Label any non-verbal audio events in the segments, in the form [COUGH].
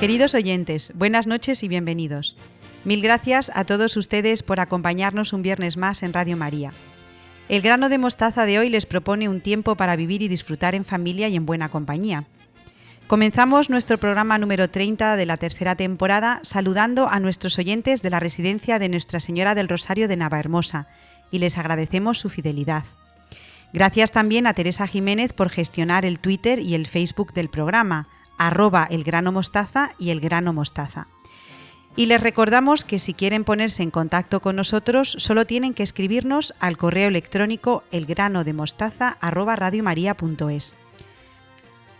Queridos oyentes, buenas noches y bienvenidos. Mil gracias a todos ustedes por acompañarnos un viernes más en Radio María. El grano de mostaza de hoy les propone un tiempo para vivir y disfrutar en familia y en buena compañía. Comenzamos nuestro programa número 30 de la tercera temporada saludando a nuestros oyentes de la residencia de Nuestra Señora del Rosario de Navahermosa y les agradecemos su fidelidad. Gracias también a Teresa Jiménez por gestionar el Twitter y el Facebook del programa, arroba el mostaza y el grano mostaza. Y les recordamos que si quieren ponerse en contacto con nosotros, solo tienen que escribirnos al correo electrónico elgranodemostaza@radiomaria.es.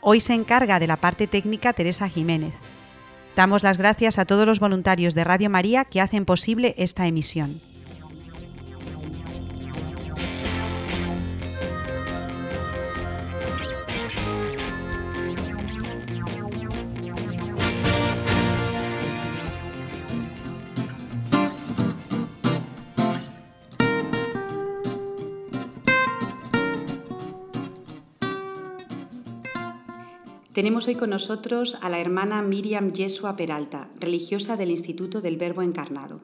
Hoy se encarga de la parte técnica Teresa Jiménez. Damos las gracias a todos los voluntarios de Radio María que hacen posible esta emisión. Tenemos hoy con nosotros a la hermana Miriam Yesua Peralta, religiosa del Instituto del Verbo Encarnado.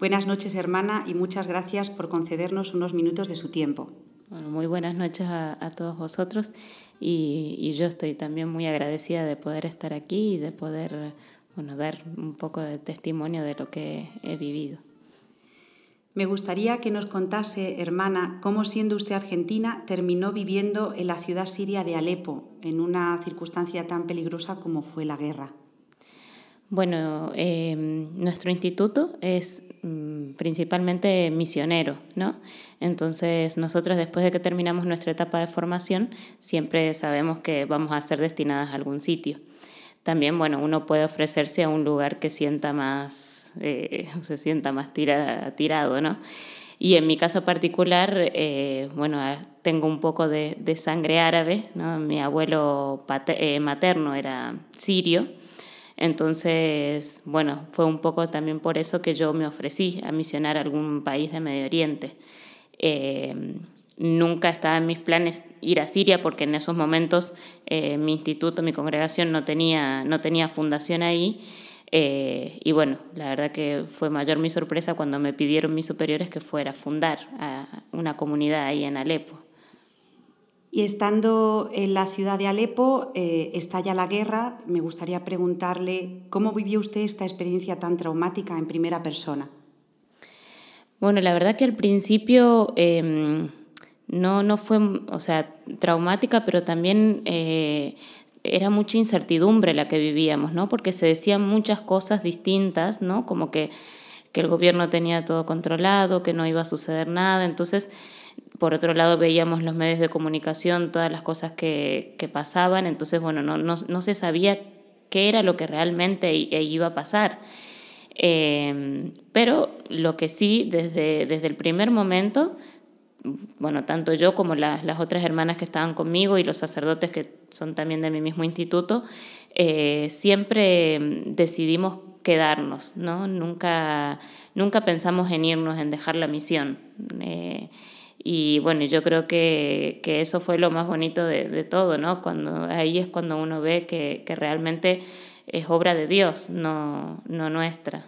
Buenas noches, hermana, y muchas gracias por concedernos unos minutos de su tiempo. muy buenas noches a, todos vosotros y, yo estoy también muy agradecida de poder estar aquí y de poder bueno, dar un poco de testimonio de lo que he vivido. Me gustaría que nos contase, hermana, cómo siendo usted argentina terminó viviendo en la ciudad siria de Alepo, en una circunstancia tan peligrosa como fue la guerra. Bueno, em, nuestro instituto es mm, principalmente misionero, ¿no? Entonces, nosotros después de que terminamos nuestra etapa de formación, siempre sabemos que vamos a ser destinadas a algún sitio. También, bueno, uno puede ofrecerse a un lugar que sienta más eh, [LAUGHS] se sienta más tirado, ¿no? Y en mi caso particular, eh, bueno, ah, tengo un poco de, sangre árabe, ¿no? Mi abuelo eh, materno era sirio, entonces, bueno, fue un poco también por eso que yo me ofrecí a misionar a algún país de Medio Oriente. nunca estaba en mis planes ir a Siria porque en esos momentos mi instituto, mi congregación no tenía, no tenía fundación ahí eh, y bueno, la verdad que fue mayor mi sorpresa cuando me pidieron mis superiores que fuera a fundar una comunidad ahí en Alepo. Y estando en la ciudad de Alepo, eh, estalla la guerra, me gustaría preguntarle cómo vivió usted esta experiencia tan traumática en primera persona. Bueno, la verdad que al principio em, no, no fue, o sea, traumática, pero también eh, era mucha incertidumbre la que vivíamos, ¿no? Porque se decían muchas cosas distintas, ¿no? Como que, que el gobierno tenía todo controlado, que no iba a suceder nada. Entonces, por otro lado, veíamos los medios de comunicación, todas las cosas que, que pasaban. Entonces, bueno, no, no, no, se sabía qué era lo que realmente iba a pasar. Eh, pero lo que sí, desde, desde el primer momento, bueno, tanto yo como las otras hermanas que estaban conmigo y los sacerdotes que son también de mi mismo instituto, eh, siempre decidimos quedarnos, ¿no? Nunca, nunca pensamos en irnos, en dejar la misión. Eh, y bueno, yo creo que, que, eso fue lo más bonito de, de, todo, ¿no? Cuando, ahí es cuando uno ve que, que realmente es obra de Dios, no, no nuestra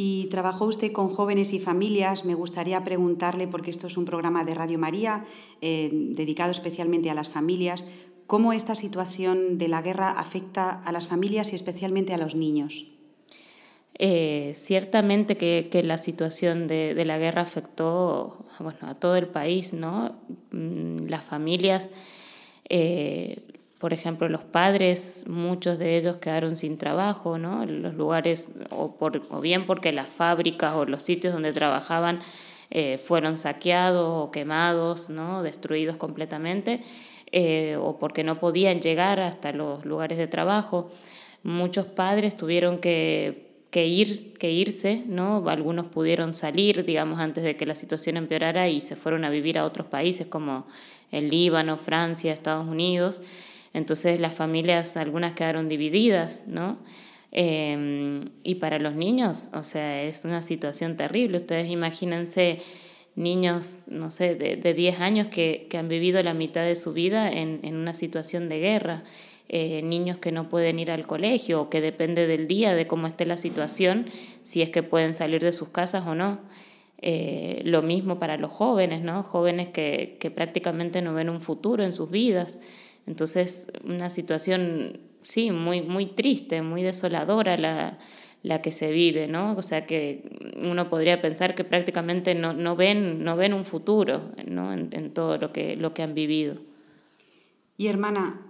y trabajó usted con jóvenes y familias. Me gustaría preguntarle, porque esto es un programa de Radio María eh, dedicado especialmente a las familias, cómo esta situación de la guerra afecta a las familias y especialmente a los niños. Eh, ciertamente que, la situación de, la guerra afectó bueno, a todo el país, ¿no? Mm, las familias eh, por ejemplo, los padres, muchos de ellos quedaron sin trabajo, ¿no? Los lugares, o, por, o bien porque las fábricas o los sitios donde trabajaban eh, fueron saqueados o quemados, ¿no? Destruidos completamente, eh, o porque no podían llegar hasta los lugares de trabajo. Muchos padres tuvieron que, que, ir, que irse, ¿no? Algunos pudieron salir, digamos, antes de que la situación empeorara y se fueron a vivir a otros países como el Líbano, Francia, Estados Unidos. Entonces las familias, algunas quedaron divididas, ¿no? Em, y para los niños, o sea, es una situación terrible. Ustedes imagínense niños, no sé, de, de 10 años que, que, han vivido la mitad de su vida en, en una situación de guerra. eh, niños que no pueden ir al colegio o que depende del día, de cómo esté la situación, si es que pueden salir de sus casas o no. Eh, lo mismo para los jóvenes, ¿no? Jóvenes que, que prácticamente no ven un futuro en sus vidas. Entonces, una situación, sí, muy, muy triste, muy desoladora la, la que se vive, ¿no? O sea que uno podría pensar que prácticamente no, no ven, no ven un futuro ¿no? en, en, todo lo que, lo que han vivido. Y hermana,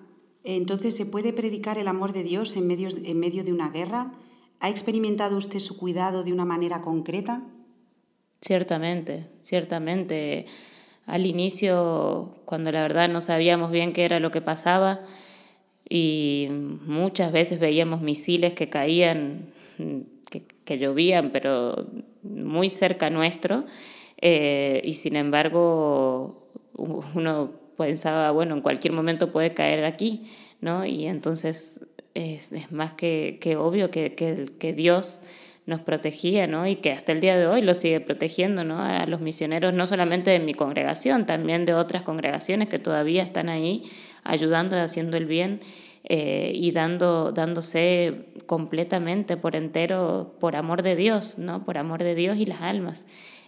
entonces, ¿se puede predicar el amor de Dios en medio, en medio de una guerra? ¿Ha experimentado usted su cuidado de una manera concreta? Ciertamente, ciertamente. Al inicio, cuando la verdad no sabíamos bien qué era lo que pasaba, y muchas veces veíamos misiles que caían, que, llovían, pero muy cerca nuestro, eh, y sin embargo uno pensaba, bueno, en cualquier momento puede caer aquí, ¿no? Y entonces es, más que, que obvio que, que, que, Dios nos protegía, ¿no? Y que hasta el día de hoy lo sigue protegiendo, ¿no? A los misioneros, no solamente de mi congregación, también de otras congregaciones que todavía están ahí ayudando haciendo el bien eh, y dando, dándose completamente por entero por amor de Dios, ¿no? Por amor de Dios y las almas.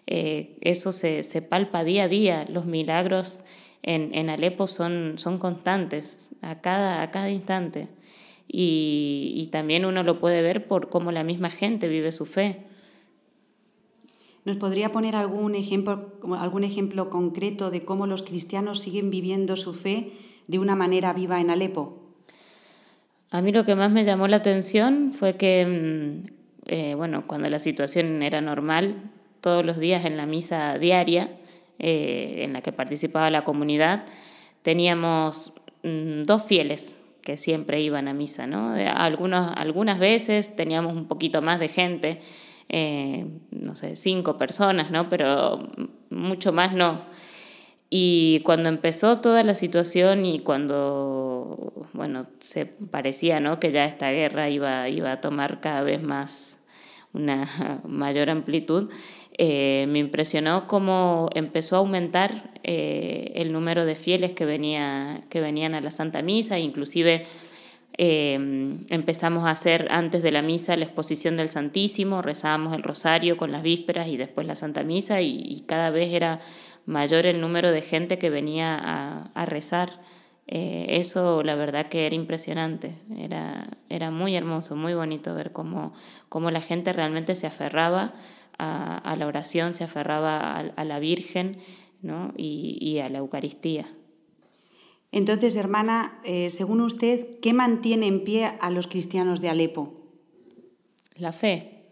Eh, eso se, se palpa día a día, los milagros en, en Alepo son, son constantes a cada, a cada instante. Y, y, también uno lo puede ver por cómo la misma gente vive su fe. ¿Nos podría poner algún ejemplo, algún ejemplo concreto de cómo los cristianos siguen viviendo su fe de una manera viva en Alepo? A mí lo que más me llamó la atención fue que, mm, eh, bueno, cuando la situación era normal, todos los días en la misa diaria, eh, en la que participaba la comunidad, teníamos mm, dos fieles que siempre iban a misa, ¿no? Algunos, algunas veces teníamos un poquito más de gente, eh, no sé, cinco personas, ¿no? Pero mucho más no. Y cuando empezó toda la situación y cuando, bueno, se parecía, ¿no? Que ya esta guerra iba, iba a tomar cada vez más una [LAUGHS] mayor amplitud, eh, me impresionó cómo empezó a aumentar eh, el número de fieles que, venía, que venían a la Santa Misa, inclusive eh, empezamos a hacer antes de la misa la exposición del Santísimo, rezábamos el rosario con las vísperas y después la Santa Misa y, cada vez era mayor el número de gente que venía a, rezar. eso la verdad que era impresionante, era, era muy hermoso, muy bonito ver cómo, cómo la gente realmente se aferraba a, la oración, se aferraba a, la Virgen ¿no? y, a la Eucaristía. Entonces, hermana, eh, según usted, ¿qué mantiene en pie a los cristianos de Alepo? La fe,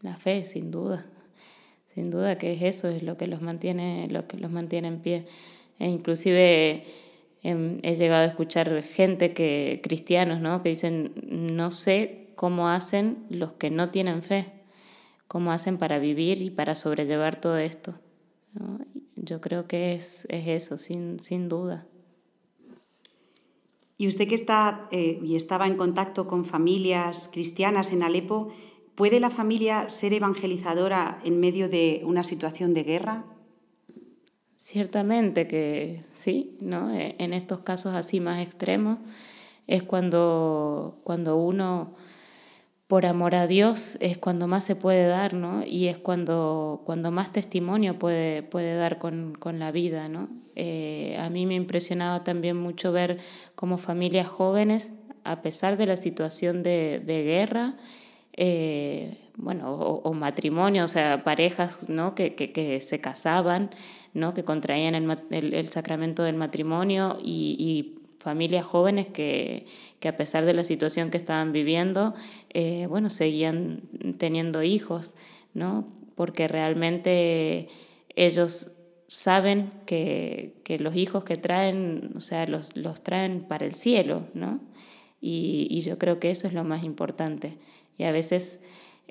la fe, sin duda. Sin duda que es eso, es lo que los mantiene, lo que los mantiene en pie. E inclusive em, he llegado a escuchar gente que, cristianos, ¿no? que dicen, no sé cómo hacen los que no tienen fe cómo hacen para vivir y para sobrellevar todo esto. Yo creo que es, es eso, sin, sin, duda. Y usted que está eh, y estaba en contacto con familias cristianas en Alepo, ¿puede la familia ser evangelizadora en medio de una situación de guerra? Ciertamente que sí, ¿no? E, en estos casos así más extremos es cuando, cuando uno por amor a Dios es cuando más se puede dar, ¿no? Y es cuando, cuando más testimonio puede, puede dar con, con la vida, ¿no? Eh, a mí me impresionaba también mucho ver cómo familias jóvenes, a pesar de la situación de, de guerra, eh, bueno, o, matrimonio, o sea, parejas, ¿no? Que, que, que se casaban, ¿no? Que contraían el, el, el sacramento del matrimonio y, y familias jóvenes que, que, a pesar de la situación que estaban viviendo, eh, bueno, seguían teniendo hijos, ¿no? Porque realmente ellos saben que, que los hijos que traen, o sea, los, los traen para el cielo, ¿no? Y, y, yo creo que eso es lo más importante. Y a veces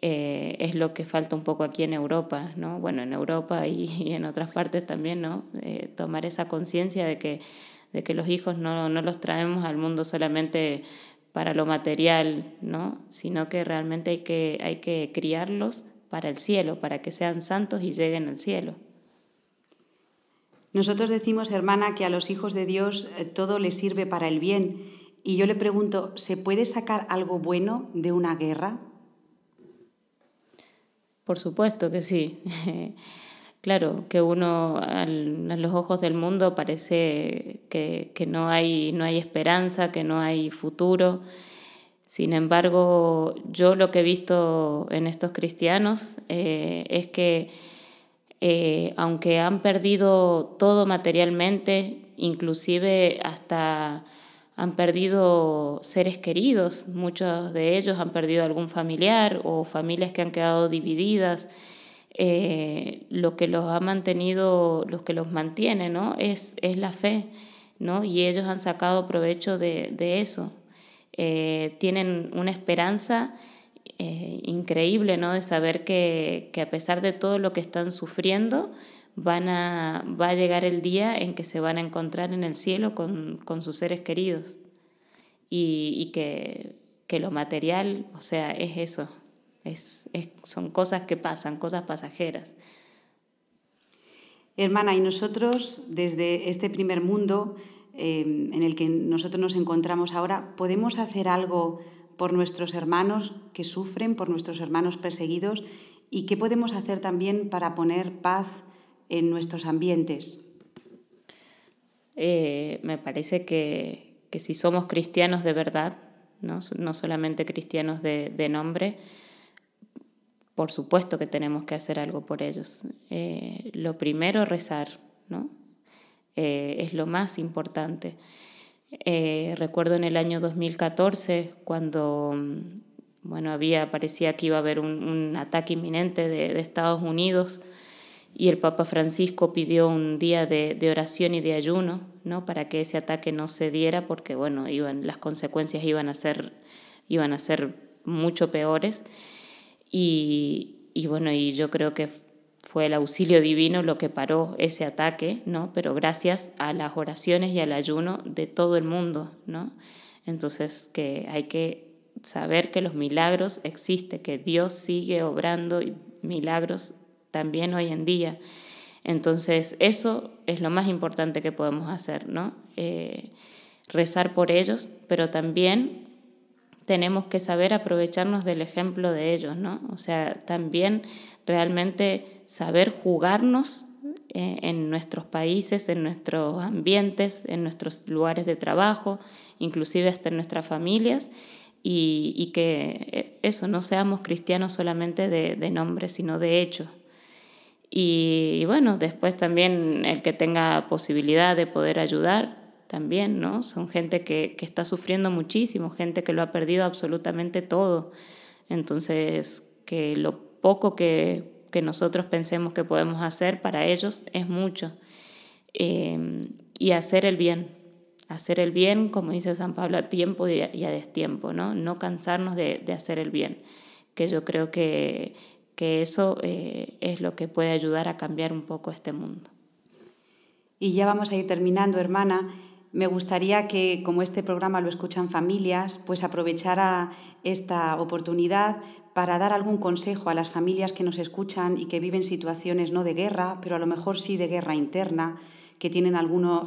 eh, es lo que falta un poco aquí en Europa, ¿no? Bueno, en Europa y, en otras partes también, ¿no? Eh, tomar esa conciencia de que de que los hijos no, no los traemos al mundo solamente para lo material, ¿no? sino que realmente hay que, hay que criarlos para el cielo, para que sean santos y lleguen al cielo. Nosotros decimos, hermana, que a los hijos de Dios eh, todo les sirve para el bien. Y yo le pregunto, ¿se puede sacar algo bueno de una guerra? Por supuesto que sí. [LAUGHS] claro, que uno a los ojos del mundo parece que, no, hay, no hay esperanza, que no hay futuro. Sin embargo, yo lo que he visto en estos cristianos eh, es que eh, aunque han perdido todo materialmente, inclusive hasta han perdido seres queridos, muchos de ellos han perdido algún familiar o familias que han quedado divididas. Eh, lo que los ha mantenido, lo que los mantiene, ¿no? Es, es la fe, ¿no? Y ellos han sacado provecho de, eso. Eh, tienen una esperanza eh, increíble, ¿no? De saber que, que a pesar de todo lo que están sufriendo, van a, va a llegar el día en que se van a encontrar en el cielo con, con sus seres queridos y, y que, que, lo material, o sea, es eso, es, es, son cosas que pasan, cosas pasajeras. Hermana, y nosotros desde este primer mundo eh, en el que nosotros nos encontramos ahora, ¿podemos hacer algo por nuestros hermanos que sufren, por nuestros hermanos perseguidos? ¿Y qué podemos hacer también para poner paz en nuestros ambientes? Eh, me parece que, que, si somos cristianos de verdad, no, no solamente cristianos de, de, nombre, por supuesto que tenemos que hacer algo por ellos. Eh, lo primero, rezar, ¿no? Eh, es lo más importante. recuerdo en el año 2014, cuando bueno, había, parecía que iba a haber un, un ataque inminente de, de Estados Unidos, y el Papa Francisco pidió un día de, oración y de ayuno ¿no? para que ese ataque no se diera porque bueno, iban, las consecuencias iban a ser, iban a ser mucho peores. Y, y, bueno, y yo creo que fue el auxilio divino lo que paró ese ataque, ¿no? pero gracias a las oraciones y al ayuno de todo el mundo. ¿no? Entonces que hay que saber que los milagros existen, que Dios sigue obrando milagros también hoy en día. Entonces, eso es lo más importante que podemos hacer, ¿no? Eh, rezar por ellos, pero también tenemos que saber aprovecharnos del ejemplo de ellos, ¿no? O sea, también realmente saber jugarnos eh, en nuestros países, en nuestros ambientes, en nuestros lugares de trabajo, inclusive hasta en nuestras familias, y, que eh, eso, no seamos cristianos solamente de, de nombre, sino de hecho. Y, bueno, después también el que tenga posibilidad de poder ayudar, también, ¿no? Son gente que, que está sufriendo muchísimo, gente que lo ha perdido absolutamente todo. Entonces, que lo poco que, que nosotros pensemos que podemos hacer para ellos es mucho. Eh, y hacer el bien, hacer el bien, como dice San Pablo, a tiempo y a, destiempo, ¿no? No cansarnos de, de hacer el bien, que yo creo que que eso eh, es lo que puede ayudar a cambiar un poco este mundo. Y ya vamos a ir terminando, hermana. Me gustaría que, como este programa lo escuchan familias, pues aprovechara esta oportunidad para dar algún consejo a las familias que nos escuchan y que viven situaciones no de guerra, pero a lo mejor sí de guerra interna, que tienen,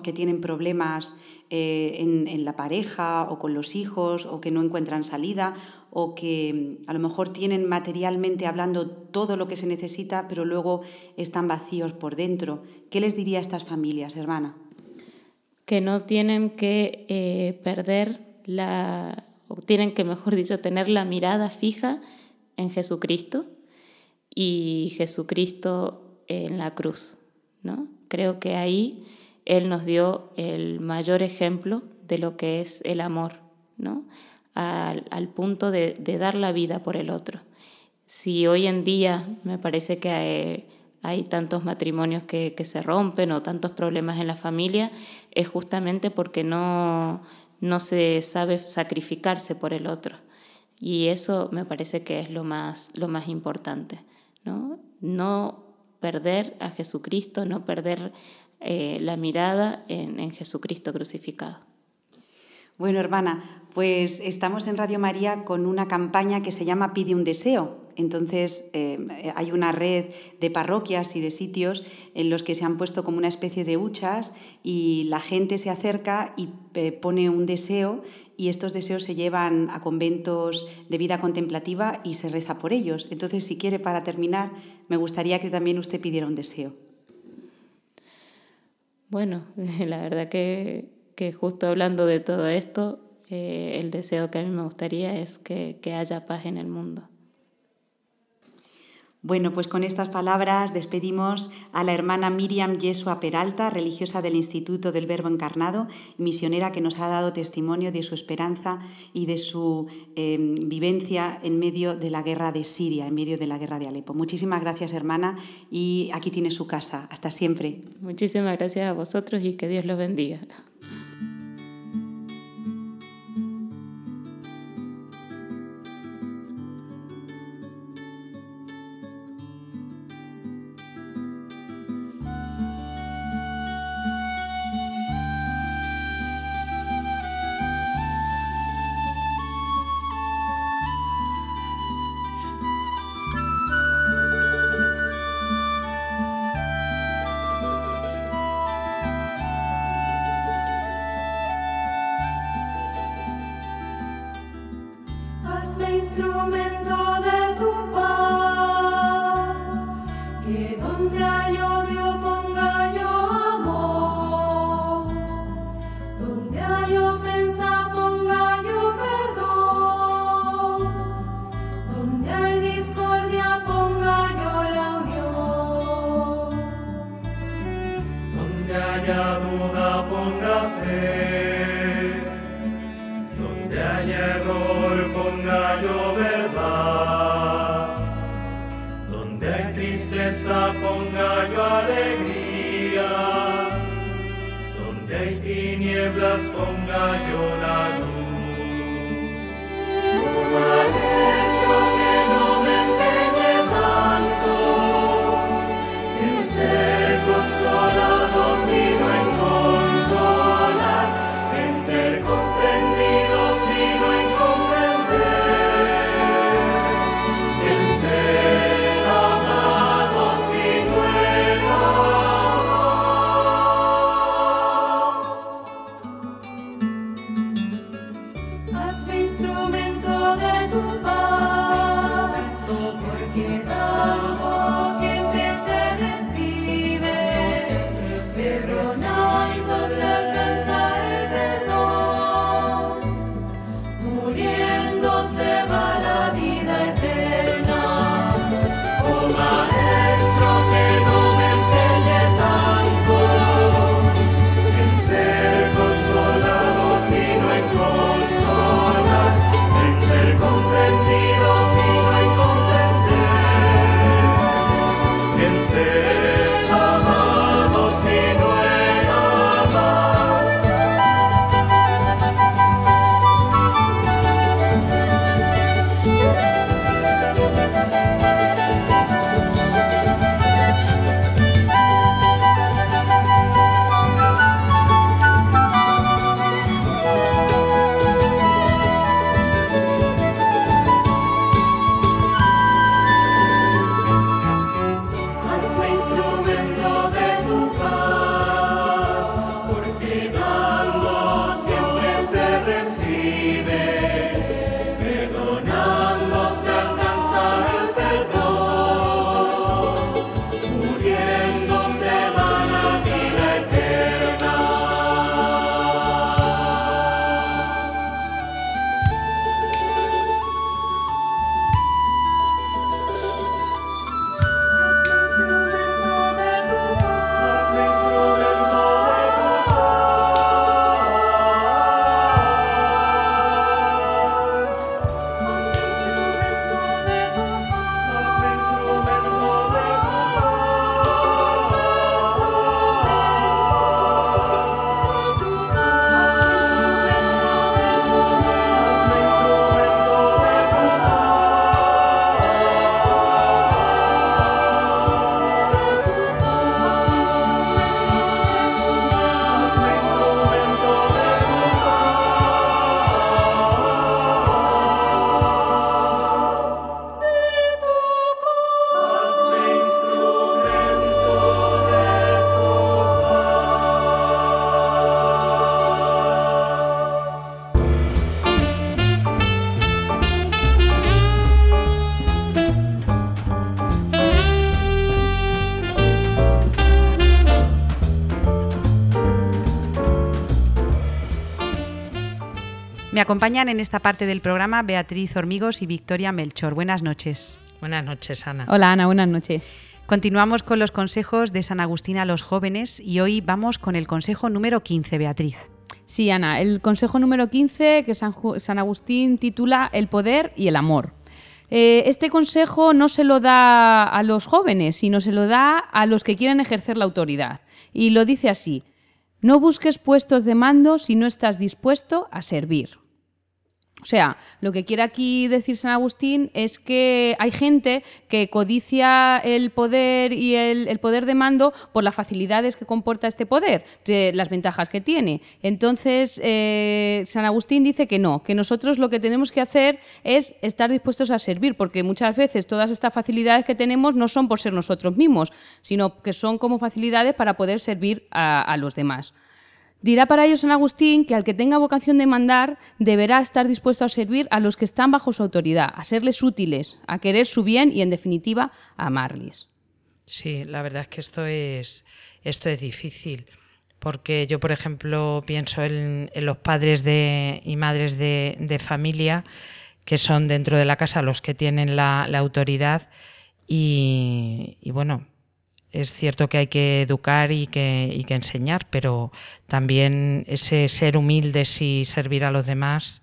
que tienen problemas eh, en, en, la pareja o con los hijos o que no encuentran salida o que mm, a lo mejor tienen materialmente hablando todo lo que se necesita, pero luego están vacíos por dentro. ¿Qué les diría a estas familias, hermana? Que no tienen que eh, perder la, o tienen que, mejor dicho, tener la mirada fija en Jesucristo y Jesucristo en la cruz. ¿no? Creo que ahí Él nos dio el mayor ejemplo de lo que es el amor, ¿no? al, punto de, dar la vida por el otro. Si hoy en día me parece que hay, tantos matrimonios que, se rompen o tantos problemas en la familia, es justamente porque no, no se sabe sacrificarse por el otro. Y eso me parece que es lo más, lo más importante. ¿no? no perder a Jesucristo, no perder eh, la mirada en Jesucristo crucificado. Bueno, hermana, pues estamos en Radio María con una campaña que se llama Pide un deseo. Entonces eh, hay una red de parroquias y de sitios en los que se han puesto como una especie de huchas y la gente se acerca y eh, pone un deseo y estos deseos se llevan a conventos de vida contemplativa y se reza por ellos. Entonces, si quiere, para terminar, me gustaría que también usted pidiera un deseo. Bueno, [LAUGHS] la verdad que, justo hablando de todo esto, eh, el deseo que a mí me gustaría es que haya paz en el mundo. Bueno, pues con estas palabras despedimos a la hermana Miriam Yesua Peralta, religiosa del Instituto del Verbo Encarnado, misionera que nos ha dado testimonio de su esperanza y de su em, vivencia en medio de la guerra de Siria, en medio de la guerra de Alepo. Muchísimas gracias, hermana, y aquí tiene su casa. Hasta siempre. Muchísimas gracias a vosotros y que Dios los bendiga. Comprender. Me acompañan en esta parte del programa Beatriz Hormigos y Victoria Melchor. Buenas noches. Buenas noches, Ana. Hola, Ana, buenas noches. Continuamos con los consejos de San Agustín a los jóvenes y hoy vamos con el consejo número 15, Beatriz. Sí, Ana, el consejo número 15 que San, Agustín titula El poder y el amor. Eh, este consejo no se lo da a los jóvenes, sino se lo da a los que quieren ejercer la autoridad. Y lo dice así, no busques puestos de mando si no estás dispuesto a servir. Sea, lo que quiere aquí decir San Agustín es que hay gente que codicia el poder y el, poder de mando por las facilidades que comporta este poder, las ventajas que tiene. Entonces, eh, San Agustín dice que no, que nosotros lo que tenemos que hacer es estar dispuestos a servir, porque muchas veces todas estas facilidades que tenemos no son por ser nosotros mismos, sino que son como facilidades para poder servir a los demás. Dirá para ellos San Agustín que al que tenga vocación de mandar deberá estar dispuesto a servir a los que están bajo su autoridad, a serles útiles, a querer su bien y en definitiva a amarles. Sí, la verdad es que esto es, esto es difícil, porque yo, por ejemplo, pienso en, los padres de, y madres de, familia que son dentro de la casa los que tienen la, autoridad y bueno, es cierto que hay que educar y que, que, enseñar, pero también ese ser humilde y servir a los demás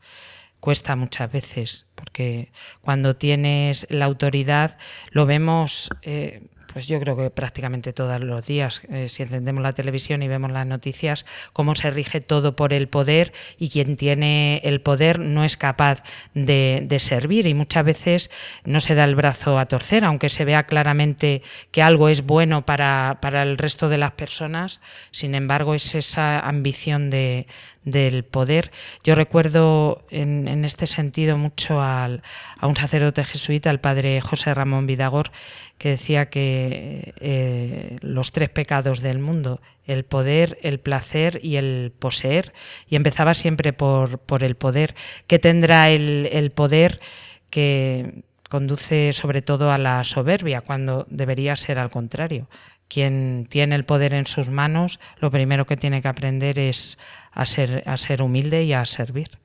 cuesta muchas veces, porque cuando tienes la autoridad lo vemos eh, pues yo creo que prácticamente todos los días, eh, si encendemos la televisión y vemos las noticias, cómo se rige todo por el poder y quien tiene el poder no es capaz de, servir y muchas veces no se da el brazo a torcer, aunque se vea claramente que algo es bueno para, el resto de las personas, sin embargo es esa ambición de, del poder. Yo recuerdo en, este sentido mucho al, a un sacerdote jesuita, el padre José Ramón Vidagor, que decía que eh, los tres pecados del mundo, el poder, el placer y el poseer, y empezaba siempre por, por el poder. ¿Qué tendrá el, el poder que conduce sobre todo a la soberbia, cuando debería ser al contrario? quien tiene el poder en sus manos, lo primero que tiene que aprender es a ser, a ser humilde y a servir.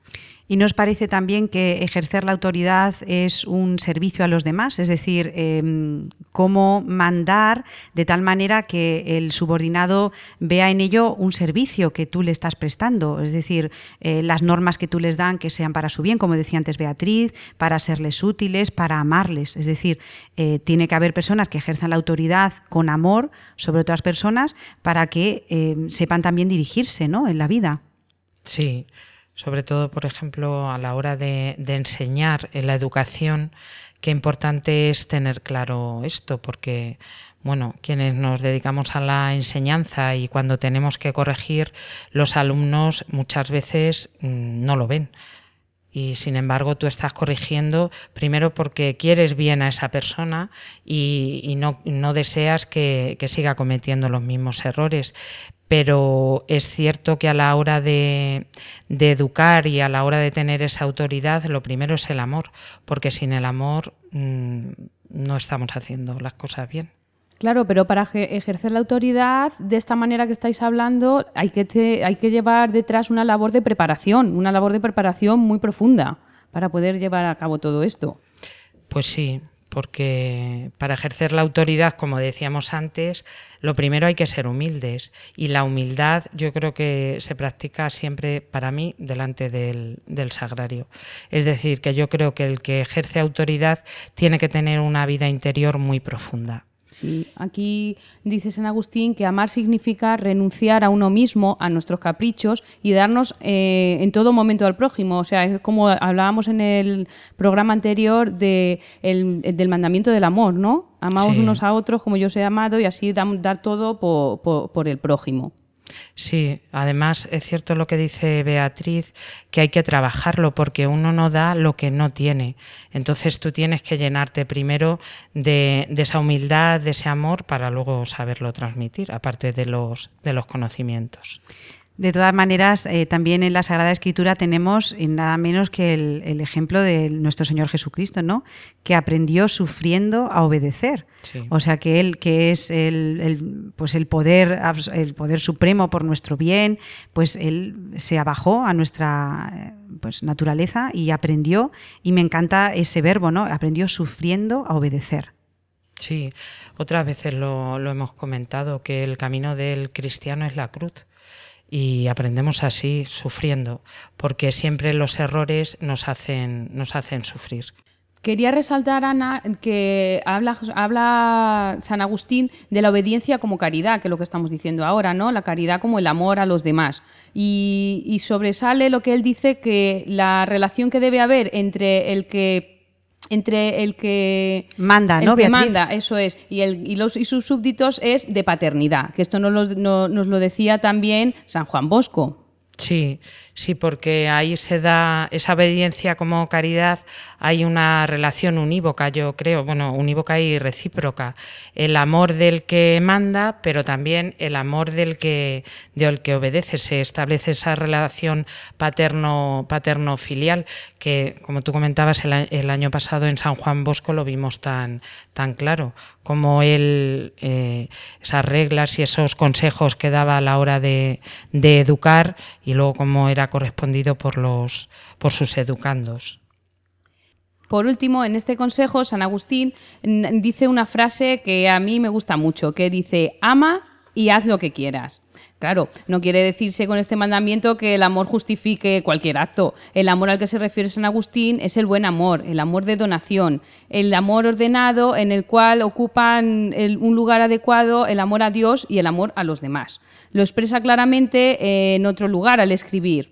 Y nos parece también que ejercer la autoridad es un servicio a los demás, es decir, em, cómo mandar de tal manera que el subordinado vea en ello un servicio que tú le estás prestando, es decir, eh, las normas que tú les dan que sean para su bien, como decía antes Beatriz, para serles útiles, para amarles, es decir, eh, tiene que haber personas que ejerzan la autoridad con amor sobre otras personas para que sepan también dirigirse ¿no? en la vida. Sí, sobre todo, por ejemplo, a la hora de, enseñar en la educación, qué importante es tener claro esto, porque bueno, quienes nos dedicamos a la enseñanza y cuando tenemos que corregir, los alumnos muchas veces mm, no lo ven. Y sin embargo, tú estás corrigiendo primero porque quieres bien a esa persona y, no, deseas que, siga cometiendo los mismos errores pero es cierto que a la hora de, educar y a la hora de tener esa autoridad, lo primero es el amor, porque sin el amor mm, no estamos haciendo las cosas bien. Claro, pero para ejercer la autoridad de esta manera que estáis hablando hay que, hay que llevar detrás una labor de preparación, una labor de preparación muy profunda para poder llevar a cabo todo esto. Pues sí, porque para ejercer la autoridad, como decíamos antes, lo primero hay que ser humildes y la humildad yo creo que se practica siempre para mí delante del, del, sagrario. Es decir, que yo creo que el que ejerce autoridad tiene que tener una vida interior muy profunda. Sí, aquí dice San Agustín que amar significa renunciar a uno mismo, a nuestros caprichos y darnos eh, en todo momento al prójimo. O sea, es como hablábamos en el programa anterior de del mandamiento del amor, ¿no? Amamos unos a otros como yo os he amado y así dar todo por el prójimo. Sí, además es cierto lo que dice Beatriz, que hay que trabajarlo porque uno no da lo que no tiene. Entonces tú tienes que llenarte primero de, esa humildad, de ese amor, para luego saberlo transmitir, aparte de los, de los conocimientos. De todas maneras, eh, también en la Sagrada Escritura tenemos nada menos que el, ejemplo de nuestro Señor Jesucristo, ¿no? Que aprendió sufriendo a obedecer. O sea que él, que es el, pues el poder, el poder supremo por nuestro bien, pues él se abajó a nuestra eh, pues, naturaleza y aprendió. Y me encanta ese verbo, ¿no? Aprendió sufriendo a obedecer. Sí, otras veces lo, lo hemos comentado, que el camino del cristiano es la cruz y aprendemos así sufriendo, porque siempre los errores nos hacen, nos hacen sufrir. Quería resaltar, Ana, que habla, habla San Agustín de la obediencia como caridad, que es lo que estamos diciendo ahora, ¿no? La caridad como el amor a los demás. Y, y sobresale lo que él dice que la relación que debe haber entre el que entre el que manda, ¿no? que manda, eso es, y, el, y, los, y sus súbditos es de paternidad, que esto nos lo, nos lo decía también San Juan Bosco. Sí, Sí, porque ahí se da esa obediencia como caridad, hay una relación unívoca, yo creo, bueno, unívoca y recíproca. El amor del que manda, pero también el amor del que, del que obedece. Se establece esa relación paterno, paterno filial que, como tú comentabas, el, año pasado en San Juan Bosco lo vimos tan, tan claro, como él, eh, esas reglas y esos consejos que daba a la hora de, de educar y luego como era correspondido por, los, por sus educandos. Por último, en este consejo, San Agustín dice una frase que a mí me gusta mucho, que dice, ama y haz lo que quieras. Claro, no quiere decirse con este mandamiento que el amor justifique cualquier acto. El amor al que se refiere San Agustín es el buen amor, el amor de donación, el amor ordenado en el cual ocupan un lugar adecuado el amor a Dios y el amor a los demás. Lo expresa claramente en otro lugar al escribir.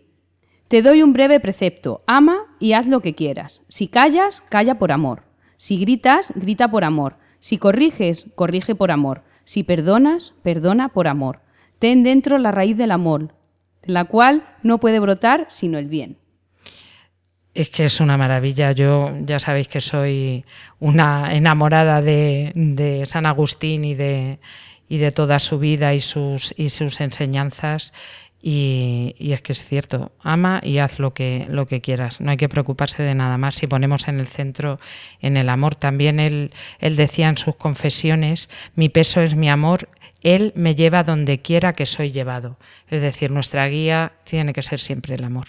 Te doy un breve precepto, ama y haz lo que quieras. Si callas, calla por amor. Si gritas, grita por amor. Si corriges, corrige por amor. Si perdonas, perdona por amor. Ten dentro la raíz del amor, de la cual no puede brotar sino el bien. Es que es una maravilla. Yo ya sabéis que soy una enamorada de, San Agustín y de, y de toda su vida y sus, y sus enseñanzas. Y, es que es cierto, ama y haz lo que, lo que quieras. No hay que preocuparse de nada más. Si ponemos en el centro en el amor, también él, él decía en sus confesiones, mi peso es mi amor él me lleva donde quiera que soy llevado. Es decir, nuestra guía tiene que ser siempre el amor.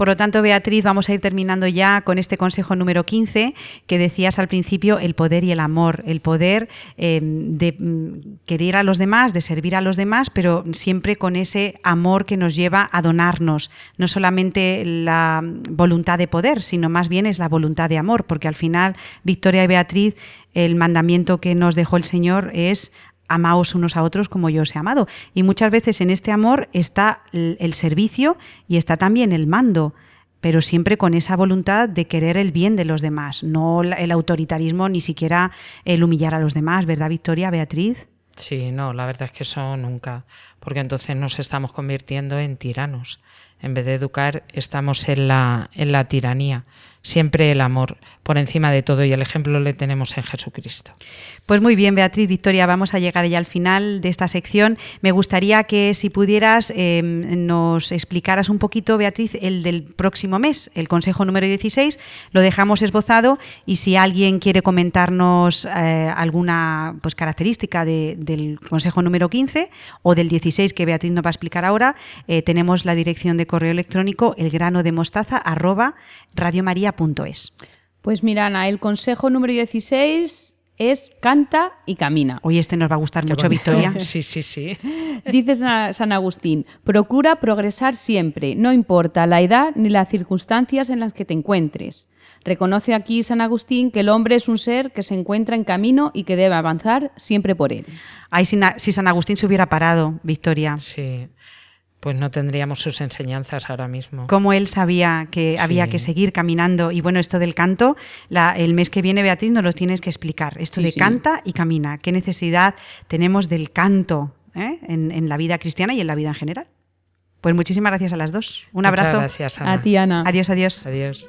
Por lo tanto, Beatriz, vamos a ir terminando ya con este consejo número 15 que decías al principio, el poder y el amor, el poder em, de mm, querer a los demás, de servir a los demás, pero siempre con ese amor que nos lleva a donarnos, no solamente la voluntad de poder, sino más bien es la voluntad de amor, porque al final, Victoria y Beatriz, el mandamiento que nos dejó el Señor es amaos unos a otros como yo os he amado. Y muchas veces en este amor está el servicio y está también el mando, pero siempre con esa voluntad de querer el bien de los demás, no el autoritarismo ni siquiera el humillar a los demás, ¿verdad, Victoria, Beatriz? Sí, no, la verdad es que eso nunca, porque entonces nos estamos convirtiendo en tiranos. En vez de educar, estamos en la, en la tiranía siempre el amor por encima de todo y el ejemplo le tenemos en Jesucristo. Pues muy bien, Beatriz Victoria, vamos a llegar ya al final de esta sección. Me gustaría que si pudieras em, nos explicaras un poquito, Beatriz, el del próximo mes, el Consejo número 16, lo dejamos esbozado y si alguien quiere comentarnos eh, alguna pues, característica del Consejo número 15 o del 16 que Beatriz nos va a explicar ahora, eh, tenemos la dirección de correo electrónico elgrano de mostaza arroba radiomaria.es. Pues mira, Ana, el consejo número 16 es canta y camina. Hoy este nos va a gustar mucho, Victoria. [LAUGHS] sí, sí, sí. Dice San Agustín, procura progresar siempre, no importa la edad ni las circunstancias en las que te encuentres. Reconoce aquí San Agustín que el hombre es un ser que se encuentra en camino y que debe avanzar siempre por él. Ay, si, si San Agustín se hubiera parado, Victoria. Sí pues no tendríamos sus enseñanzas ahora mismo. Como él sabía que había que seguir caminando. Y bueno, esto del canto, el mes que viene, Beatriz, nos lo tienes que explicar. Esto de canta y camina. ¿Qué necesidad tenemos del canto eh? en, la vida cristiana y en la vida en general? Pues muchísimas gracias a las dos. Un abrazo. gracias, Ana. A ti, Ana. Adiós, adiós. Adiós.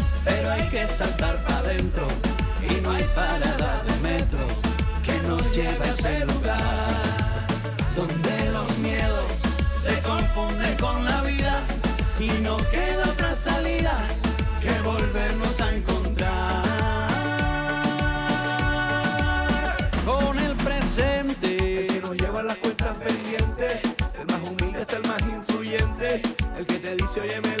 pero hay que saltar para adentro y no hay parada de metro que nos lleve a ese lugar donde los miedos se confunden con la vida y no queda otra salida que volvernos a encontrar con el presente. El que nos lleva las cuentas pendientes, el más humilde está el más influyente, el que te dice oye Melén,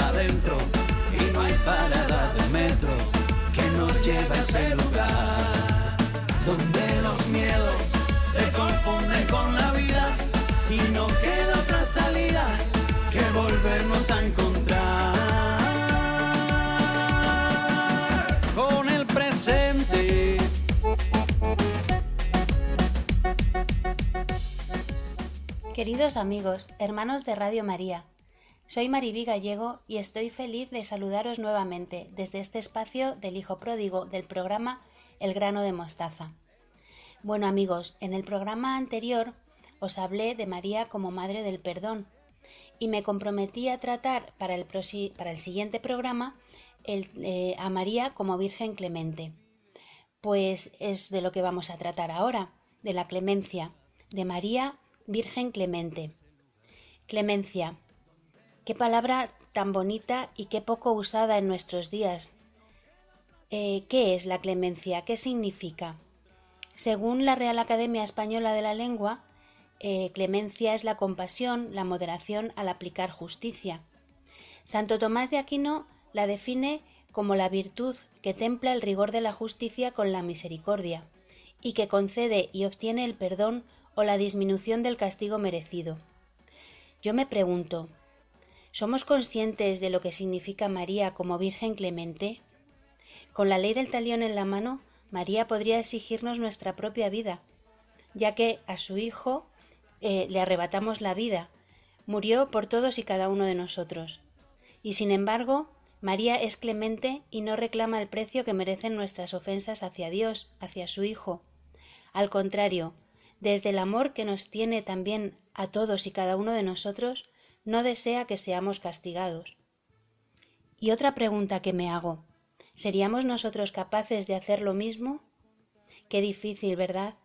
adentro y no hay parada de metro que nos lleve a ese lugar donde los miedos se confunden con la vida y no queda otra salida que volvernos a encontrar con el presente. Queridos amigos, hermanos de Radio María, soy Maribí Gallego y estoy feliz de saludaros nuevamente desde este espacio del Hijo Pródigo del programa El grano de mostaza. Bueno amigos, en el programa anterior os hablé de María como Madre del Perdón y me comprometí a tratar para el, para el siguiente programa eh, a María como Virgen Clemente. Pues es de lo que vamos a tratar ahora, de la clemencia, de María Virgen Clemente. Clemencia. Qué palabra tan bonita y qué poco usada en nuestros días. Eh, ¿Qué es la clemencia? ¿Qué significa? Según la Real Academia Española de la Lengua, eh, clemencia es la compasión, la moderación al aplicar justicia. Santo Tomás de Aquino la define como la virtud que templa el rigor de la justicia con la misericordia, y que concede y obtiene el perdón o la disminución del castigo merecido. Yo me pregunto, ¿somos conscientes de lo que significa María como Virgen Clemente? Con la ley del talión en la mano, María podría exigirnos nuestra propia vida, ya que a su Hijo eh, le arrebatamos la vida, murió por todos y cada uno de nosotros. Y sin embargo, María es clemente y no reclama el precio que merecen nuestras ofensas hacia Dios, hacia su Hijo. Al contrario, desde el amor que nos tiene también a todos y cada uno de nosotros, no desea que seamos castigados. Y otra pregunta que me hago, ¿seríamos nosotros capaces de hacer lo mismo? Qué difícil, ¿verdad?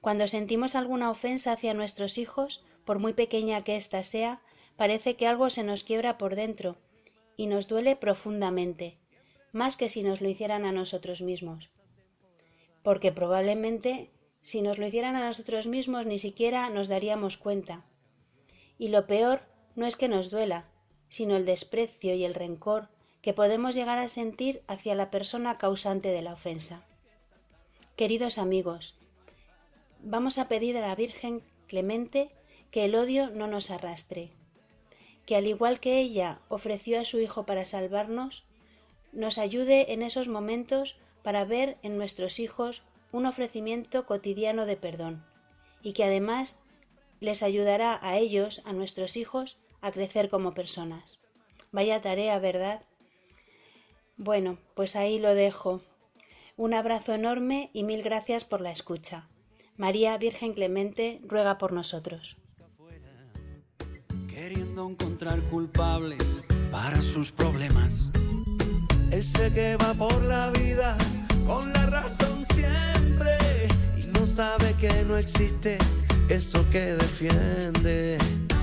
Cuando sentimos alguna ofensa hacia nuestros hijos, por muy pequeña que ésta sea, parece que algo se nos quiebra por dentro y nos duele profundamente, más que si nos lo hicieran a nosotros mismos. Porque probablemente si nos lo hicieran a nosotros mismos ni siquiera nos daríamos cuenta. Y lo peor no es que nos duela, sino el desprecio y el rencor que podemos llegar a sentir hacia la persona causante de la ofensa. Queridos amigos, vamos a pedir a la Virgen Clemente que el odio no nos arrastre, que al igual que ella ofreció a su Hijo para salvarnos, nos ayude en esos momentos para ver en nuestros hijos un ofrecimiento cotidiano de perdón, y que además les ayudará a ellos, a nuestros hijos, a crecer como personas. Vaya tarea, ¿verdad? Bueno, pues ahí lo dejo. Un abrazo enorme y mil gracias por la escucha. María Virgen Clemente ruega por nosotros. Queriendo encontrar culpables para sus problemas. Ese que va por la vida con la razón siempre y no sabe que no existe eso que defiende.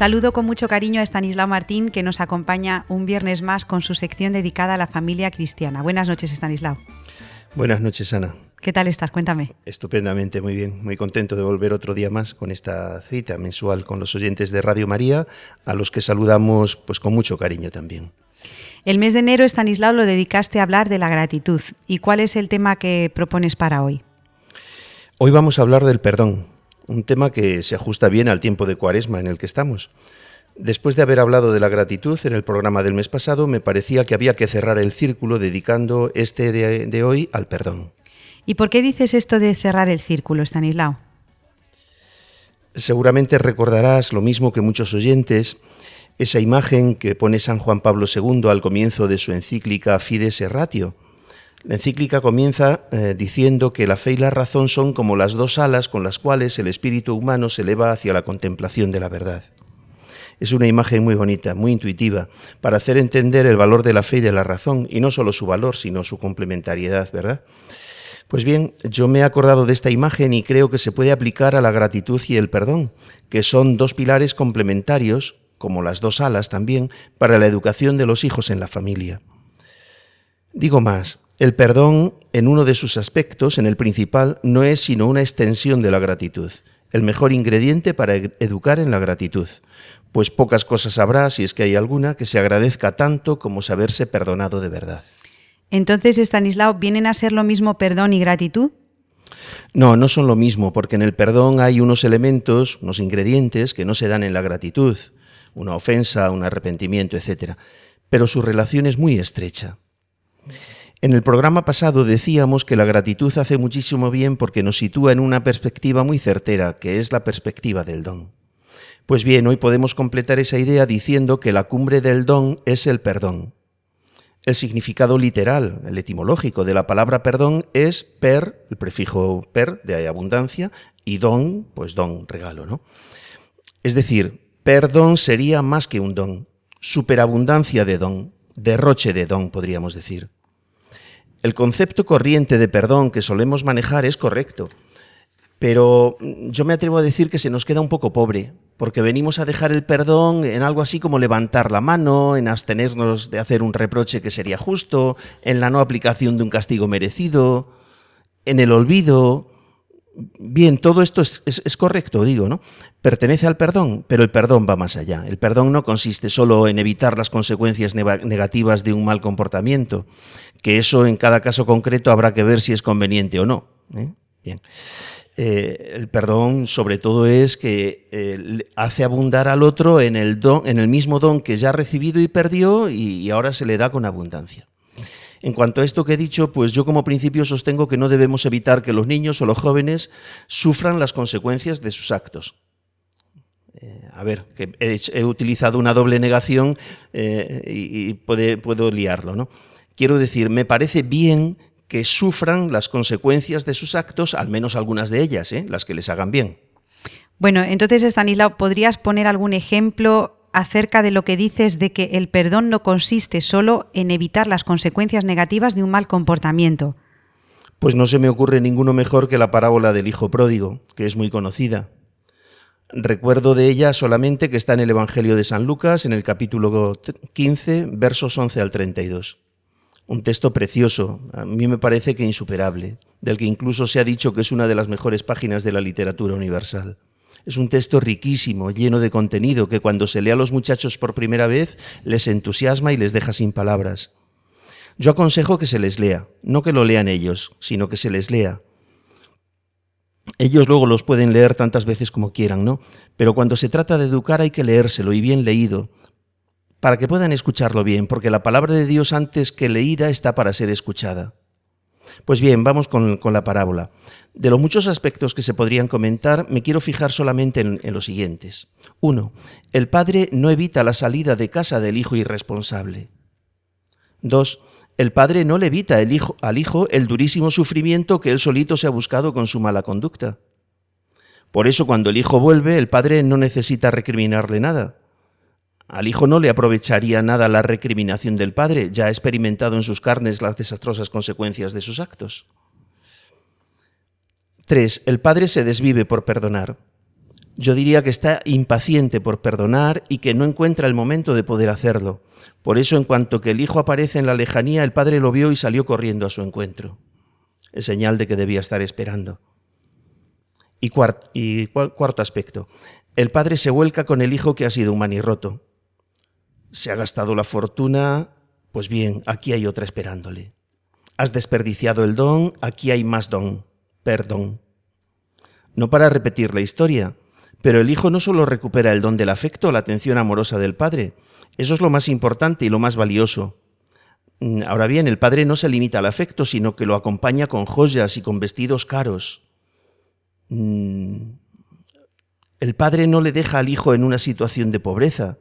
Saludo con mucho cariño a Estanislao Martín, que nos acompaña un viernes más con su sección dedicada a la familia cristiana. Buenas noches, Estanislao. Buenas noches, Ana. ¿Qué tal estás? Cuéntame. Estupendamente, muy bien. Muy contento de volver otro día más con esta cita mensual con los oyentes de Radio María, a los que saludamos pues con mucho cariño también. El mes de enero, Estanislao, lo dedicaste a hablar de la gratitud. ¿Y cuál es el tema que propones para hoy? Hoy vamos a hablar del perdón, un tema que se ajusta bien al tiempo de cuaresma en el que estamos. Después de haber hablado de la gratitud en el programa del mes pasado, me parecía que había que cerrar el círculo dedicando este de, de hoy al perdón. ¿Y por qué dices esto de cerrar el círculo, Stanislao? Seguramente recordarás lo mismo que muchos oyentes, esa imagen que pone San Juan Pablo II al comienzo de su encíclica Fides Ratio. La encíclica comienza eh, diciendo que la fe y la razón son como las dos alas con las cuales el espíritu humano se eleva hacia la contemplación de la verdad. Es una imagen muy bonita, muy intuitiva, para hacer entender el valor de la fe y de la razón, y no solo su valor, sino su complementariedad, ¿verdad? Pues bien, yo me he acordado de esta imagen y creo que se puede aplicar a la gratitud y el perdón, que son dos pilares complementarios, como las dos alas también, para la educación de los hijos en la familia. Digo más, el perdón, en uno de sus aspectos, en el principal, no es sino una extensión de la gratitud, el mejor ingrediente para educar en la gratitud, pues pocas cosas habrá, si es que hay alguna, que se agradezca tanto como saberse perdonado de verdad. Entonces, Stanislao, ¿vienen a ser lo mismo perdón y gratitud? No, no son lo mismo, porque en el perdón hay unos elementos, unos ingredientes que no se dan en la gratitud, una ofensa, un arrepentimiento, etc. Pero su relación es muy estrecha. En el programa pasado decíamos que la gratitud hace muchísimo bien porque nos sitúa en una perspectiva muy certera, que es la perspectiva del don. Pues bien, hoy podemos completar esa idea diciendo que la cumbre del don es el perdón. El significado literal, el etimológico de la palabra perdón es per, el prefijo per de abundancia, y don, pues don, regalo, ¿no? Es decir, perdón sería más que un don, superabundancia de don, derroche de don, podríamos decir. El concepto corriente de perdón que solemos manejar es correcto, pero yo me atrevo a decir que se nos queda un poco pobre, porque venimos a dejar el perdón en algo así como levantar la mano, en abstenernos de hacer un reproche que sería justo, en la no aplicación de un castigo merecido, en el olvido. Bien, todo esto es, correcto, digo, ¿no? Pertenece al perdón, pero el perdón va más allá. El perdón no consiste solo en evitar las consecuencias negativas de un mal comportamiento, que eso en cada caso concreto habrá que ver si es conveniente o no. ¿eh? Bien. Eh, el perdón sobre todo es que eh, hace abundar al otro en el, don, en el mismo don que ya ha recibido y perdió y, ahora se le da con abundancia. En cuanto a esto que he dicho, pues yo como principio sostengo que no debemos evitar que los niños o los jóvenes sufran las consecuencias de sus actos. A ver, que he, utilizado una doble negación y, puedo liarlo, ¿no? Quiero decir, me parece bien que sufran las consecuencias de sus actos, al menos algunas de ellas, ¿eh? las que les hagan bien. Bueno, entonces, Stanislao, ¿podrías poner algún ejemplo acerca de lo que dices de que el perdón no consiste solo en evitar las consecuencias negativas de un mal comportamiento? Pues no se me ocurre ninguno mejor que la parábola del Hijo Pródigo, que es muy conocida. Recuerdo de ella solamente que está en el Evangelio de San Lucas, en el capítulo 15, versos 11 al 32. Un texto precioso, a mí me parece que insuperable, del que incluso se ha dicho que es una de las mejores páginas de la literatura universal. Es un texto riquísimo, lleno de contenido, que cuando se lee a los muchachos por primera vez les entusiasma y les deja sin palabras. Yo aconsejo que se les lea, no que lo lean ellos, sino que se les lea. Ellos luego los pueden leer tantas veces como quieran, ¿no? Pero cuando se trata de educar hay que leérselo y bien leído, para que puedan escucharlo bien, porque la palabra de Dios antes que leída está para ser escuchada. Pues bien, vamos con, la parábola. De los muchos aspectos que se podrían comentar, me quiero fijar solamente en, los siguientes. Uno, el padre no evita la salida de casa del hijo irresponsable. Dos, el padre no le evita al hijo el durísimo sufrimiento que él solito se ha buscado con su mala conducta. Por eso cuando el hijo vuelve, el padre no necesita recriminarle nada. Al hijo no le aprovecharía nada la recriminación del padre, ya ha experimentado en sus carnes las desastrosas consecuencias de sus actos. 3. El padre se desvive por perdonar. Yo diría que está impaciente por perdonar y que no encuentra el momento de poder hacerlo. Por eso, en cuanto que el hijo aparece en la lejanía, el padre lo vio y salió corriendo a su encuentro. Es señal de que debía estar esperando. Y, cuarto aspecto. El padre se vuelca con el hijo que ha sido un manirroto. Se ha gastado la fortuna, pues bien, aquí hay otra esperándole. Has desperdiciado el don, aquí hay más don, perdón. No para repetir la historia, pero el hijo no solo recupera el don del afecto, la atención amorosa del padre, eso es lo más importante y lo más valioso. Mm, ahora bien, el padre no se limita al afecto, sino que lo acompaña con joyas y con vestidos caros. Mm, el padre no le deja al hijo en una situación de pobreza,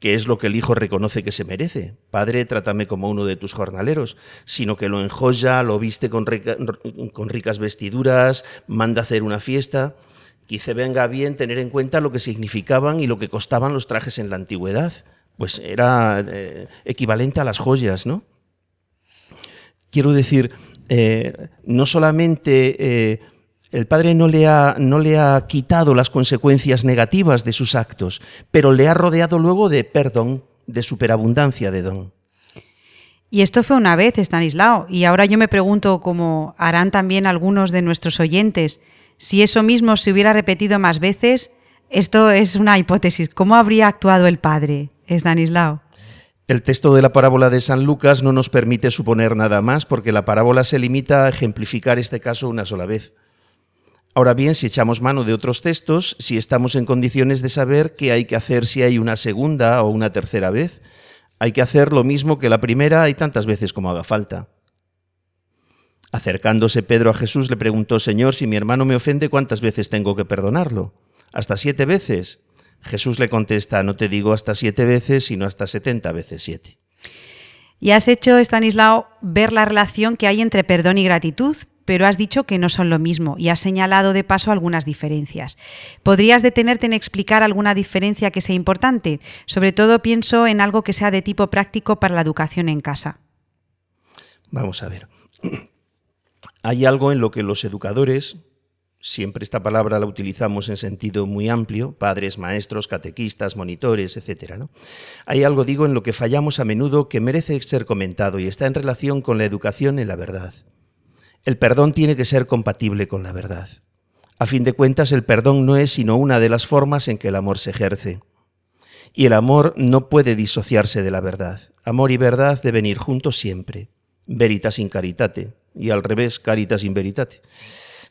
que es lo que el hijo reconoce que se merece. Padre, trátame como uno de tus jornaleros, sino que lo enjoya, lo viste con, ricas vestiduras, manda hacer una fiesta. Quizá venga bien tener en cuenta lo que significaban y lo que costaban los trajes en la antigüedad pues era eh, equivalente a las joyas, ¿no? Quiero decir, eh, no solamente eh, el padre no le, ha, no le ha quitado las consecuencias negativas de sus actos, pero le ha rodeado luego de perdón, de superabundancia de don. Y esto fue una vez, Stanislao, y ahora yo me pregunto, como harán también algunos de nuestros oyentes, si eso mismo se hubiera repetido más veces, esto es una hipótesis, ¿cómo habría actuado el padre? Danislao. El texto de la parábola de San Lucas no nos permite suponer nada más porque la parábola se limita a ejemplificar este caso una sola vez. Ahora bien, si echamos mano de otros textos, si estamos en condiciones de saber qué hay que hacer si hay una segunda o una tercera vez, hay que hacer lo mismo que la primera y tantas veces como haga falta. Acercándose Pedro a Jesús le preguntó, Señor, si mi hermano me ofende, ¿cuántas veces tengo que perdonarlo? ¿Hasta siete veces? Jesús le contesta, no te digo hasta siete veces, sino hasta setenta veces siete. Y has hecho, Stanislao, ver la relación que hay entre perdón y gratitud, pero has dicho que no son lo mismo y has señalado de paso algunas diferencias. ¿Podrías detenerte en explicar alguna diferencia que sea importante? Sobre todo pienso en algo que sea de tipo práctico para la educación en casa. Vamos a ver. [CLEARS THROAT] Hay algo en lo que los educadores, Siempre esta palabra la utilizamos en sentido muy amplio, padres, maestros, catequistas, monitores, etc. Hay algo, digo, en lo que fallamos a menudo que merece ser comentado y está en relación con la educación en la verdad. El perdón tiene que ser compatible con la verdad. A fin de cuentas, el perdón no es sino una de las formas en que el amor se ejerce. Y el amor no puede disociarse de la verdad. Amor y verdad deben ir juntos siempre. Veritas in caritate. Y al revés, caritas in veritate.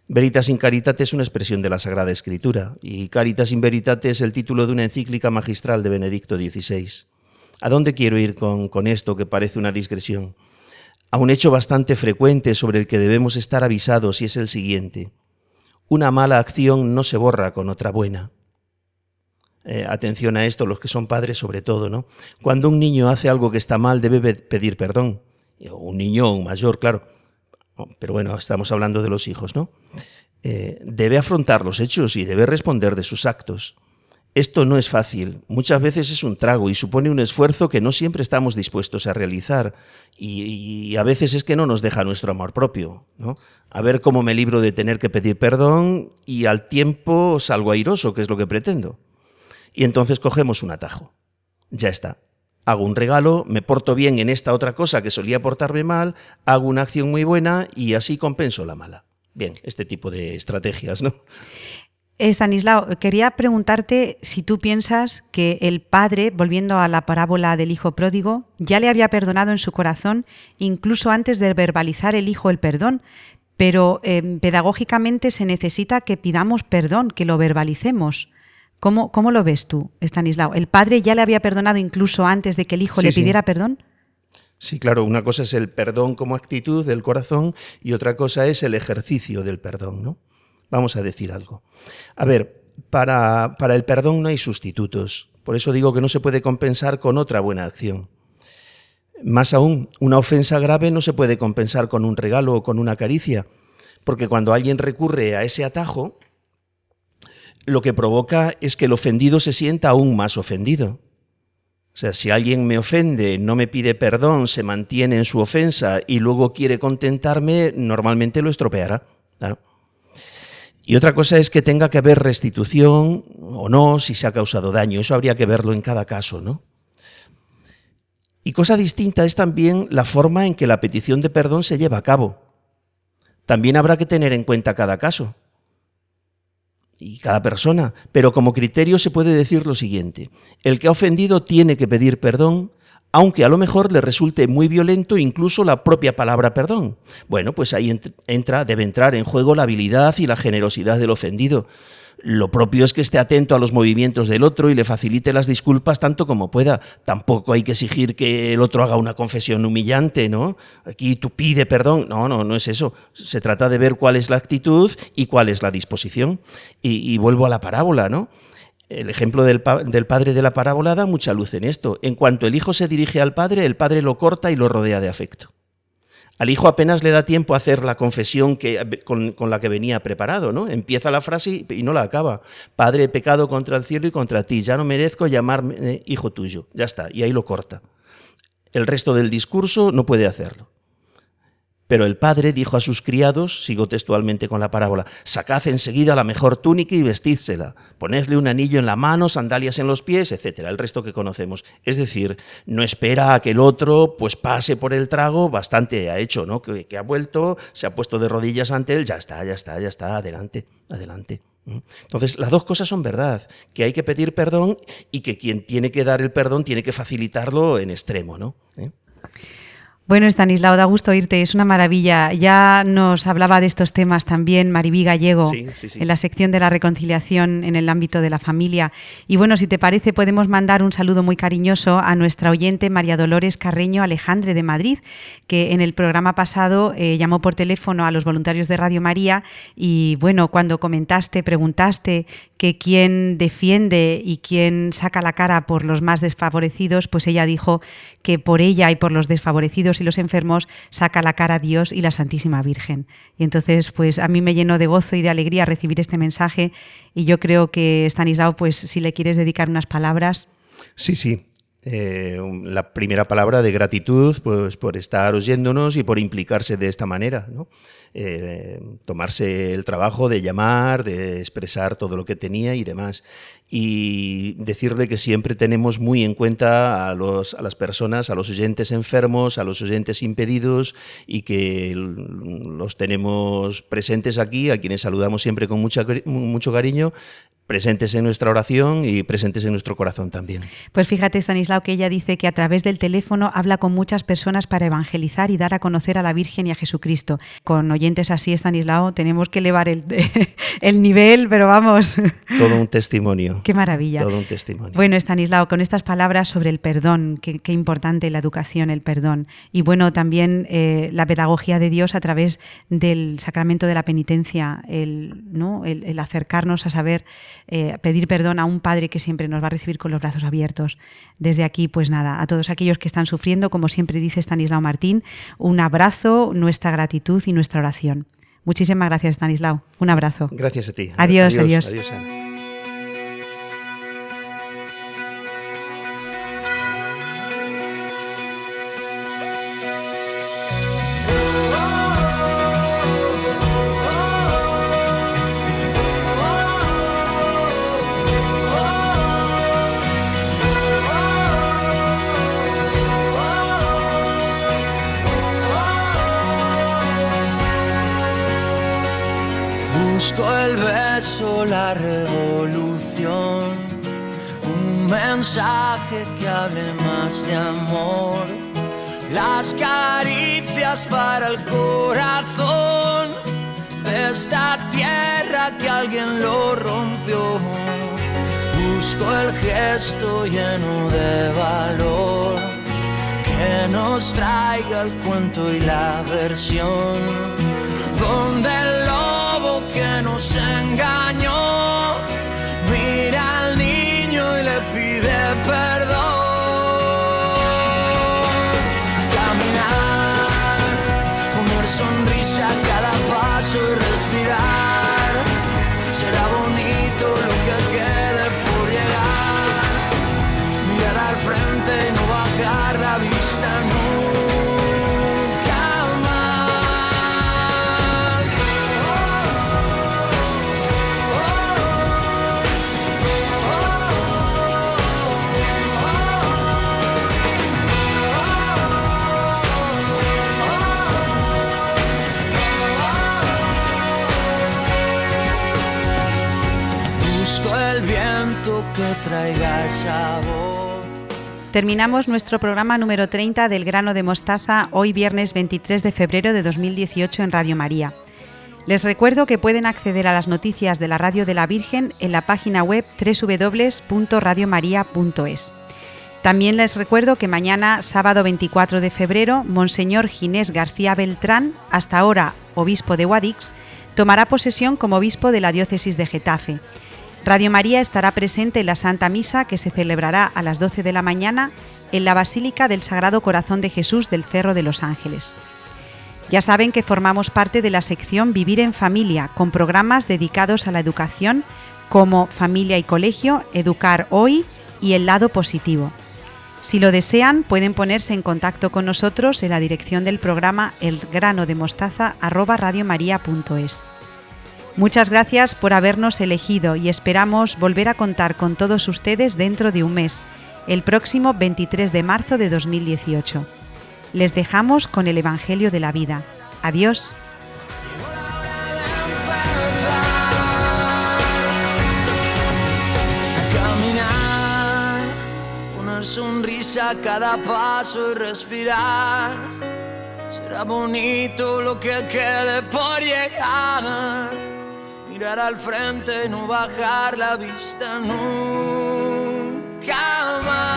Veritas in Caritate es una expresión de la Sagrada Escritura y Caritas in Veritate es el título de una encíclica magistral de Benedicto XVI. ¿A dónde quiero ir con, con esto que parece una digresión? A un hecho bastante frecuente sobre el que debemos estar avisados y es el siguiente. Una mala acción no se borra con otra buena. Eh, atención a esto, los que son padres sobre todo, ¿no? Cuando un niño hace algo que está mal, debe pedir perdón. Un niño o un mayor, claro pero bueno, estamos hablando de los hijos, ¿no? Eh, debe afrontar los hechos y debe responder de sus actos. Esto no es fácil, muchas veces es un trago y supone un esfuerzo que no siempre estamos dispuestos a realizar y, a veces es que no nos deja nuestro amor propio. ¿no? A ver cómo me libro de tener que pedir perdón y al tiempo salgo airoso, que es lo que pretendo. Y entonces cogemos un atajo. Ya está, hago un regalo, me porto bien en esta otra cosa que solía portarme mal, hago una acción muy buena y así compenso la mala. Bien, este tipo de estrategias, ¿no? Estanislao, quería preguntarte si tú piensas que el padre, volviendo a la parábola del hijo pródigo, ya le había perdonado en su corazón incluso antes de verbalizar el hijo el perdón, pero eh, pedagógicamente se necesita que pidamos perdón, que lo verbalicemos. ¿Cómo, ¿Cómo, lo ves tú, Estanislao? ¿El padre ya le había perdonado incluso antes de que el hijo Sí, le sí. pidiera perdón? Sí, claro, una cosa es el perdón como actitud del corazón y otra cosa es el ejercicio del perdón, ¿no? Vamos a decir algo. A ver, para, para el perdón no hay sustitutos. Por eso digo que no se puede compensar con otra buena acción. Más aún, una ofensa grave no se puede compensar con un regalo o con una caricia, porque cuando alguien recurre a ese atajo, lo que provoca es que el ofendido se sienta aún más ofendido. O sea, si alguien me ofende, no me pide perdón, se mantiene en su ofensa y luego quiere contentarme, normalmente lo estropeará. Y otra cosa es que tenga que haber restitución o no, si se ha causado daño. Eso habría que verlo en cada caso, ¿no? Y cosa distinta es también la forma en que la petición de perdón se lleva a cabo. También habrá que tener en cuenta cada caso y cada persona, pero como criterio se puede decir lo siguiente. El que ha ofendido tiene que pedir perdón, aunque a lo mejor le resulte muy violento incluso la propia palabra perdón. Bueno, pues ahí ent- entra, debe entrar en juego la habilidad y la generosidad del ofendido. Lo propio es que esté atento a los movimientos del otro y le facilite las disculpas tanto como pueda. Tampoco hay que exigir que el otro haga una confesión humillante, ¿no? Aquí tú pide perdón. No, no, no es eso. Se trata de ver cuál es la actitud y cuál es la disposición. Y, y vuelvo a la parábola, ¿no? El ejemplo del, pa- del padre de la parábola da mucha luz en esto. En cuanto el hijo se dirige al padre, el padre lo corta y lo rodea de afecto. Al hijo apenas le da tiempo a hacer la confesión que, con, la que venía preparado, ¿no? Empieza la frase y, y no la acaba. Padre, he pecado contra el cielo y contra ti, ya no merezco llamarme hijo tuyo. Ya está, y ahí lo corta. El resto del discurso no puede hacerlo. Pero el padre dijo a sus criados, sigo textualmente con la parábola, sacad enseguida la mejor túnica y vestídsela, ponedle un anillo en la mano, sandalias en los pies, etcétera, el resto que conocemos. Es decir, no espera a que el otro pues pase por el trago, bastante ha hecho, ¿no? Que, ha vuelto, se ha puesto de rodillas ante él, ya está, ya está, ya está, adelante, adelante. Entonces, las dos cosas son verdad, que hay que pedir perdón y que quien tiene que dar el perdón tiene que facilitarlo en extremo, ¿no? ¿Eh? Bueno, Estanislao, da gusto oírte, es una maravilla. Ya nos hablaba de estos temas también Maribí Gallego Sí, sí, sí. en la sección de la reconciliación en el ámbito de la familia. Y bueno, si te parece, podemos mandar un saludo muy cariñoso a nuestra oyente María Dolores Carreño Alejandre de Madrid, que en el programa pasado eh, llamó por teléfono a los voluntarios de Radio María y bueno, cuando comentaste, preguntaste que quién defiende y quién saca la cara por los más desfavorecidos, pues ella dijo que por ella y por los desfavorecidos y los enfermos saca la cara Dios y la Santísima Virgen. Y entonces, pues a mí me llenó de gozo y de alegría recibir este mensaje y yo creo que Stanislao, pues si le quieres dedicar unas palabras. Sí, sí. Eh, la primera palabra de gratitud pues, por estar oyéndonos y por implicarse de esta manera. ¿no? Eh, tomarse el trabajo de llamar, de expresar todo lo que tenía y demás. Y decirle que siempre tenemos muy en cuenta a, los, a las personas, a los oyentes enfermos, a los oyentes impedidos y que los tenemos presentes aquí, a quienes saludamos siempre con mucha, mucho cariño presentes en nuestra oración y presentes en nuestro corazón también. Pues fíjate, Stanislao, que ella dice que a través del teléfono habla con muchas personas para evangelizar y dar a conocer a la Virgen y a Jesucristo. Con oyentes así, Stanislao, tenemos que elevar el, [LAUGHS] el nivel, pero vamos. Todo un testimonio. Qué maravilla. Todo un testimonio. Bueno, Stanislao, con estas palabras sobre el perdón, qué, qué importante la educación, el perdón. Y bueno, también eh, la pedagogía de Dios a través del sacramento de la penitencia, el, ¿no? el, el acercarnos a saber eh, pedir perdón a un padre que siempre nos va a recibir con los brazos abiertos. Desde aquí, pues nada, a todos aquellos que están sufriendo, como siempre dice Stanislao Martín, un abrazo, nuestra gratitud y nuestra oración. Muchísimas gracias, Stanislao. Un abrazo. Gracias a ti. Adiós, adiós. Adiós, Ana. Busco el beso, la revolución, un mensaje que hable más de amor, las caricias para el corazón. De esta tierra que alguien lo rompió. Busco el gesto lleno de valor. Que nos traiga el cuento y la versión. Donde el nos engañó mira al niño y le pide perdón. Terminamos nuestro programa número 30 del grano de mostaza hoy viernes 23 de febrero de 2018 en Radio María. Les recuerdo que pueden acceder a las noticias de la Radio de la Virgen en la página web www.radiomaria.es. También les recuerdo que mañana, sábado 24 de febrero, Monseñor Ginés García Beltrán, hasta ahora obispo de Guadix, tomará posesión como obispo de la diócesis de Getafe. Radio María estará presente en la Santa Misa que se celebrará a las 12 de la mañana en la Basílica del Sagrado Corazón de Jesús del Cerro de los Ángeles. Ya saben que formamos parte de la sección Vivir en Familia, con programas dedicados a la educación como Familia y Colegio, Educar Hoy y El Lado Positivo. Si lo desean, pueden ponerse en contacto con nosotros en la dirección del programa elgranodemostaza@radiomaria.es. Muchas gracias por habernos elegido y esperamos volver a contar con todos ustedes dentro de un mes, el próximo 23 de marzo de 2018. Les dejamos con el Evangelio de la Vida. Adiós. Sonrisa cada paso y respirar. Será bonito lo que quede por llegar mirar al frente y no bajar la vista nunca más.